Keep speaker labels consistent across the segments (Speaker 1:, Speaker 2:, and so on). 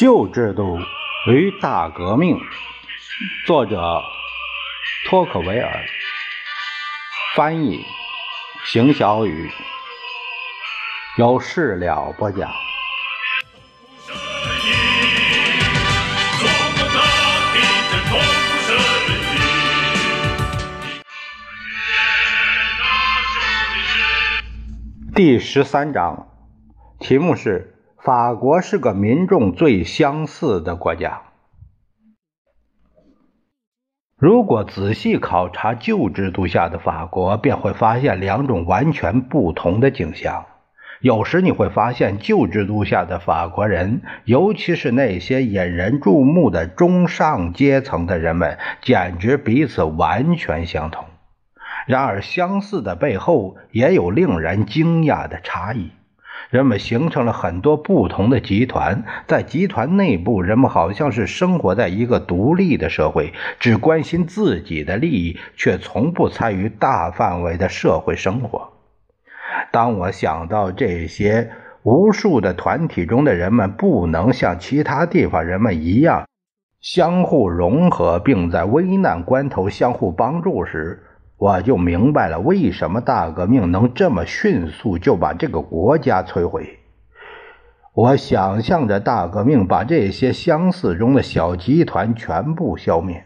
Speaker 1: 旧制度与大革命，作者托克维尔，翻译邢小雨，有事了播讲。第十三章，题目是。法国是个民众最相似的国家。如果仔细考察旧制度下的法国，便会发现两种完全不同的景象。有时你会发现，旧制度下的法国人，尤其是那些引人注目的中上阶层的人们，简直彼此完全相同。然而，相似的背后也有令人惊讶的差异。人们形成了很多不同的集团，在集团内部，人们好像是生活在一个独立的社会，只关心自己的利益，却从不参与大范围的社会生活。当我想到这些无数的团体中的人们不能像其他地方人们一样相互融合，并在危难关头相互帮助时，我就明白了为什么大革命能这么迅速就把这个国家摧毁。我想象着大革命把这些相似中的小集团全部消灭。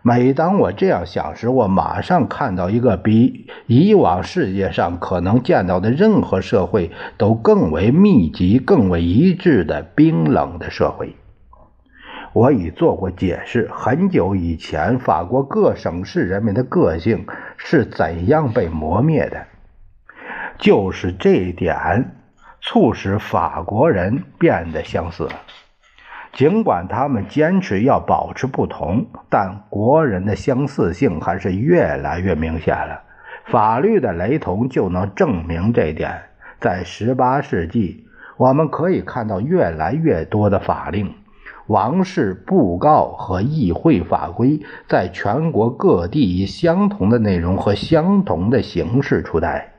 Speaker 1: 每当我这样想时，我马上看到一个比以往世界上可能见到的任何社会都更为密集、更为一致的冰冷的社会。我已做过解释。很久以前，法国各省市人民的个性是怎样被磨灭的？就是这一点，促使法国人变得相似。尽管他们坚持要保持不同，但国人的相似性还是越来越明显了。法律的雷同就能证明这一点。在18世纪，我们可以看到越来越多的法令。王室布告和议会法规在全国各地以相同的内容和相同的形式出台。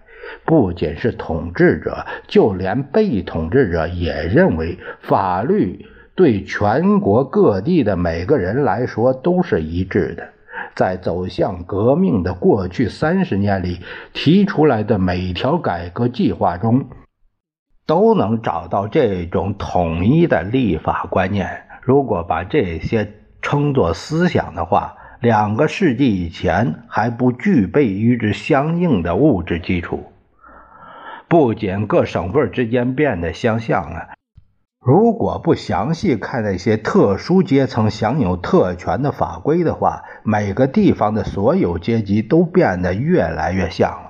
Speaker 1: 不仅是统治者，就连被统治者也认为法律对全国各地的每个人来说都是一致的。在走向革命的过去三十年里，提出来的每条改革计划中，都能找到这种统一的立法观念。如果把这些称作思想的话，两个世纪以前还不具备与之相应的物质基础。不仅各省份之间变得相像了，如果不详细看那些特殊阶层享有特权的法规的话，每个地方的所有阶级都变得越来越像了。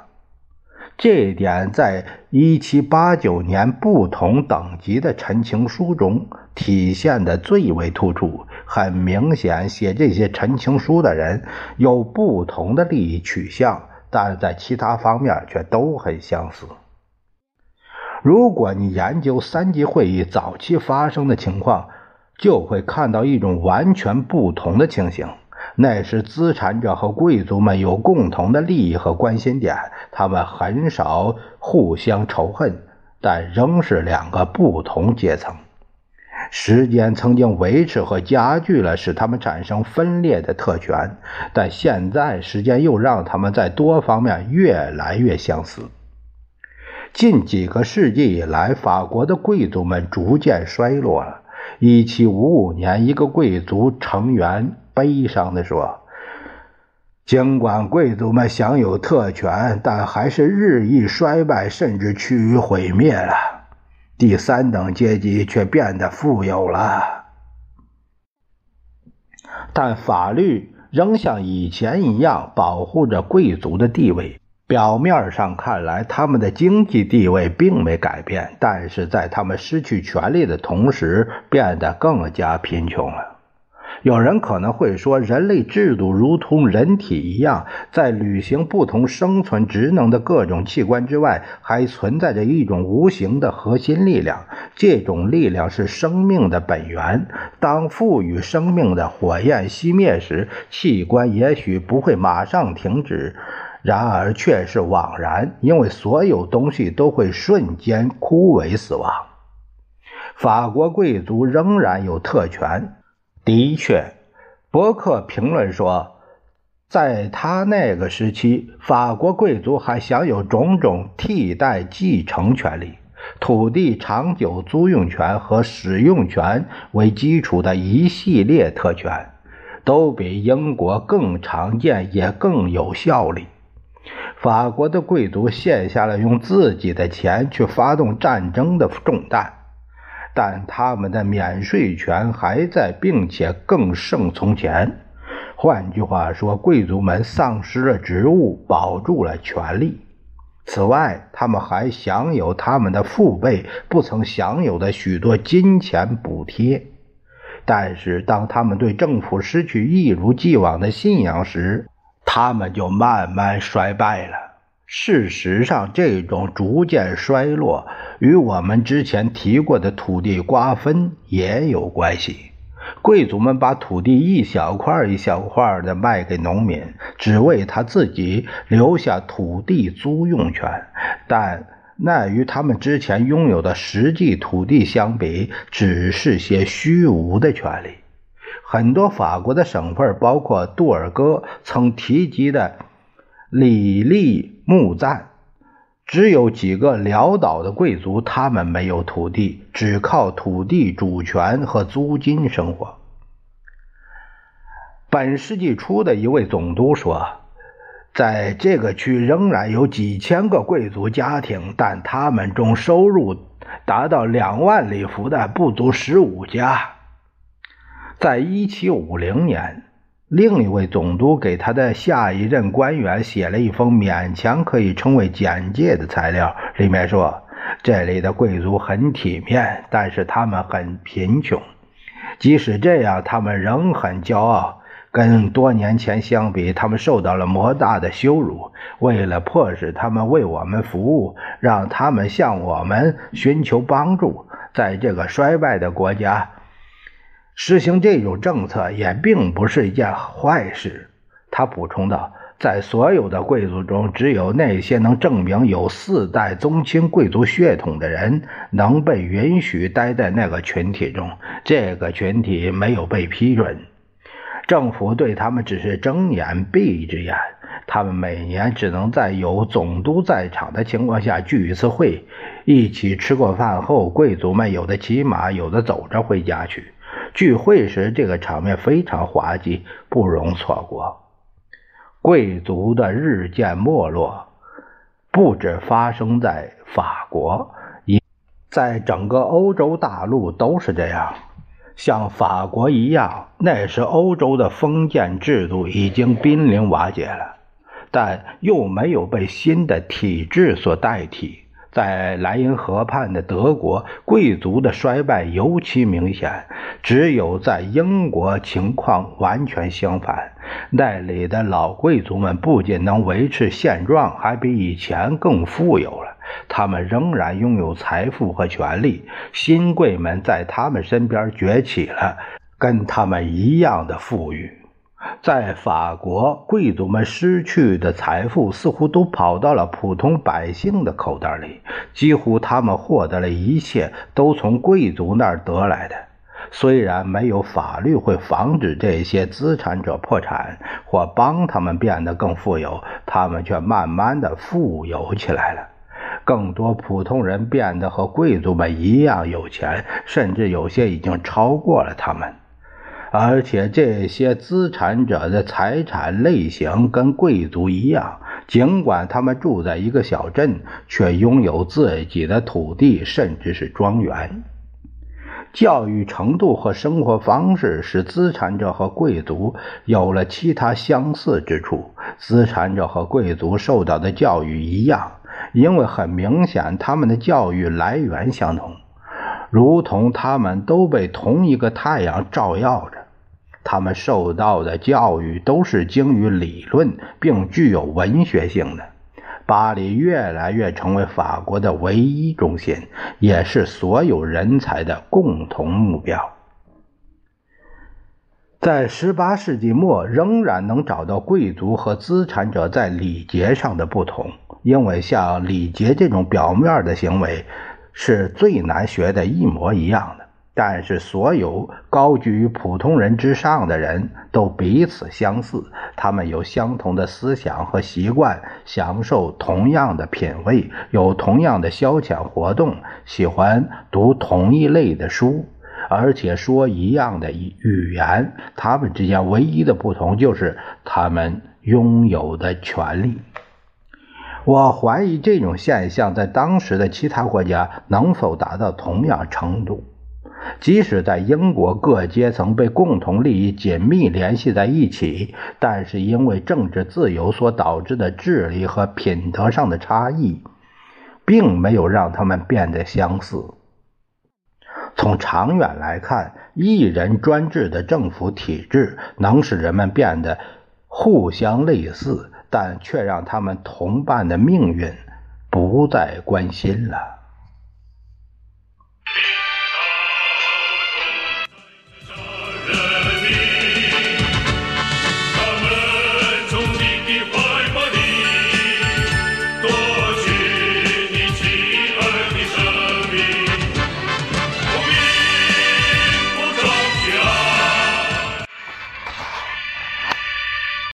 Speaker 1: 这一点在1789年不同等级的陈情书中体现的最为突出。很明显，写这些陈情书的人有不同的利益取向，但在其他方面却都很相似。如果你研究三级会议早期发生的情况，就会看到一种完全不同的情形。那时，资产者和贵族们有共同的利益和关心点，他们很少互相仇恨，但仍是两个不同阶层。时间曾经维持和加剧了使他们产生分裂的特权，但现在时间又让他们在多方面越来越相似。近几个世纪以来，法国的贵族们逐渐衰落了。1755年，一个贵族成员。悲伤地说：“尽管贵族们享有特权，但还是日益衰败，甚至趋于毁灭了。第三等阶级却变得富有了，但法律仍像以前一样保护着贵族的地位。表面上看来，他们的经济地位并没改变，但是在他们失去权力的同时，变得更加贫穷了。”有人可能会说，人类制度如同人体一样，在履行不同生存职能的各种器官之外，还存在着一种无形的核心力量。这种力量是生命的本源。当赋予生命的火焰熄灭时，器官也许不会马上停止，然而却是枉然，因为所有东西都会瞬间枯萎死亡。法国贵族仍然有特权。的确，伯克评论说，在他那个时期，法国贵族还享有种种替代继承权利。土地长久租用权和使用权为基础的一系列特权，都比英国更常见也更有效力。法国的贵族卸下了用自己的钱去发动战争的重担，但他们的免税权还在，并且更胜从前。换句话说，贵族们丧失了职务，保住了权利。此外，他们还享有他们的父辈不曾享有的许多金钱补贴。但是，当他们对政府失去一如既往的信仰时，他们就慢慢衰败了。事实上，这种逐渐衰落与我们之前提过的土地瓜分也有关系。贵族们把土地一小块一小块的卖给农民，只为他自己留下土地租用权，但那与他们之前拥有的实际土地相比，只是些虚无的权利。很多法国的省份，包括杜尔戈曾提及的里利墓赞。只有几个潦倒的贵族，他们没有土地，只靠土地主权和租金生活。本世纪初的一位总督说，在这个区仍然有几千个贵族家庭，但他们中收入达到两万里弗的不足十五家。在一七五零年。另一位总督给他的下一任官员写了一封勉强可以称为简介的材料，里面说：“这里的贵族很体面，但是他们很贫穷。即使这样，他们仍很骄傲。跟多年前相比，他们受到了莫大的羞辱。为了迫使他们为我们服务，让他们向我们寻求帮助，在这个衰败的国家。”实行这种政策也并不是一件坏事，他补充道：“在所有的贵族中，只有那些能证明有四代宗亲贵族血统的人能被允许待在那个群体中。这个群体没有被批准，政府对他们只是睁眼闭一只眼。他们每年只能在有总督在场的情况下聚一次会，一起吃过饭后，贵族们有的骑马，有的走着回家去。”聚会时，这个场面非常滑稽，不容错过。贵族的日渐没落，不止发生在法国，一在整个欧洲大陆都是这样。像法国一样，那时欧洲的封建制度已经濒临瓦解了，但又没有被新的体制所代替。在莱茵河畔的德国，贵族的衰败尤其明显。只有在英国，情况完全相反。那里的老贵族们不仅能维持现状，还比以前更富有了。他们仍然拥有财富和权力。新贵们在他们身边崛起了，跟他们一样的富裕。在法国，贵族们失去的财富似乎都跑到了普通百姓的口袋里，几乎他们获得了一切都从贵族那儿得来的。虽然没有法律会防止这些资产者破产或帮他们变得更富有，他们却慢慢的富有起来了。更多普通人变得和贵族们一样有钱，甚至有些已经超过了他们。而且这些资产者的财产类型跟贵族一样，尽管他们住在一个小镇，却拥有自己的土地，甚至是庄园。教育程度和生活方式使资产者和贵族有了其他相似之处。资产者和贵族受到的教育一样，因为很明显他们的教育来源相同。如同他们都被同一个太阳照耀着，他们受到的教育都是精于理论并具有文学性的。巴黎越来越成为法国的唯一中心，也是所有人才的共同目标。在十八世纪末，仍然能找到贵族和资产者在礼节上的不同，因为像礼节这种表面的行为。是最难学的一模一样的。但是，所有高居于普通人之上的人都彼此相似，他们有相同的思想和习惯，享受同样的品味，有同样的消遣活动，喜欢读同一类的书，而且说一样的语言。他们之间唯一的不同就是他们拥有的权利。我怀疑这种现象在当时的其他国家能否达到同样程度。即使在英国，各阶层被共同利益紧密联系在一起，但是因为政治自由所导致的智力和品德上的差异，并没有让他们变得相似。从长远来看，一人专制的政府体制能使人们变得互相类似，但却让他们同伴的命运不再关心了。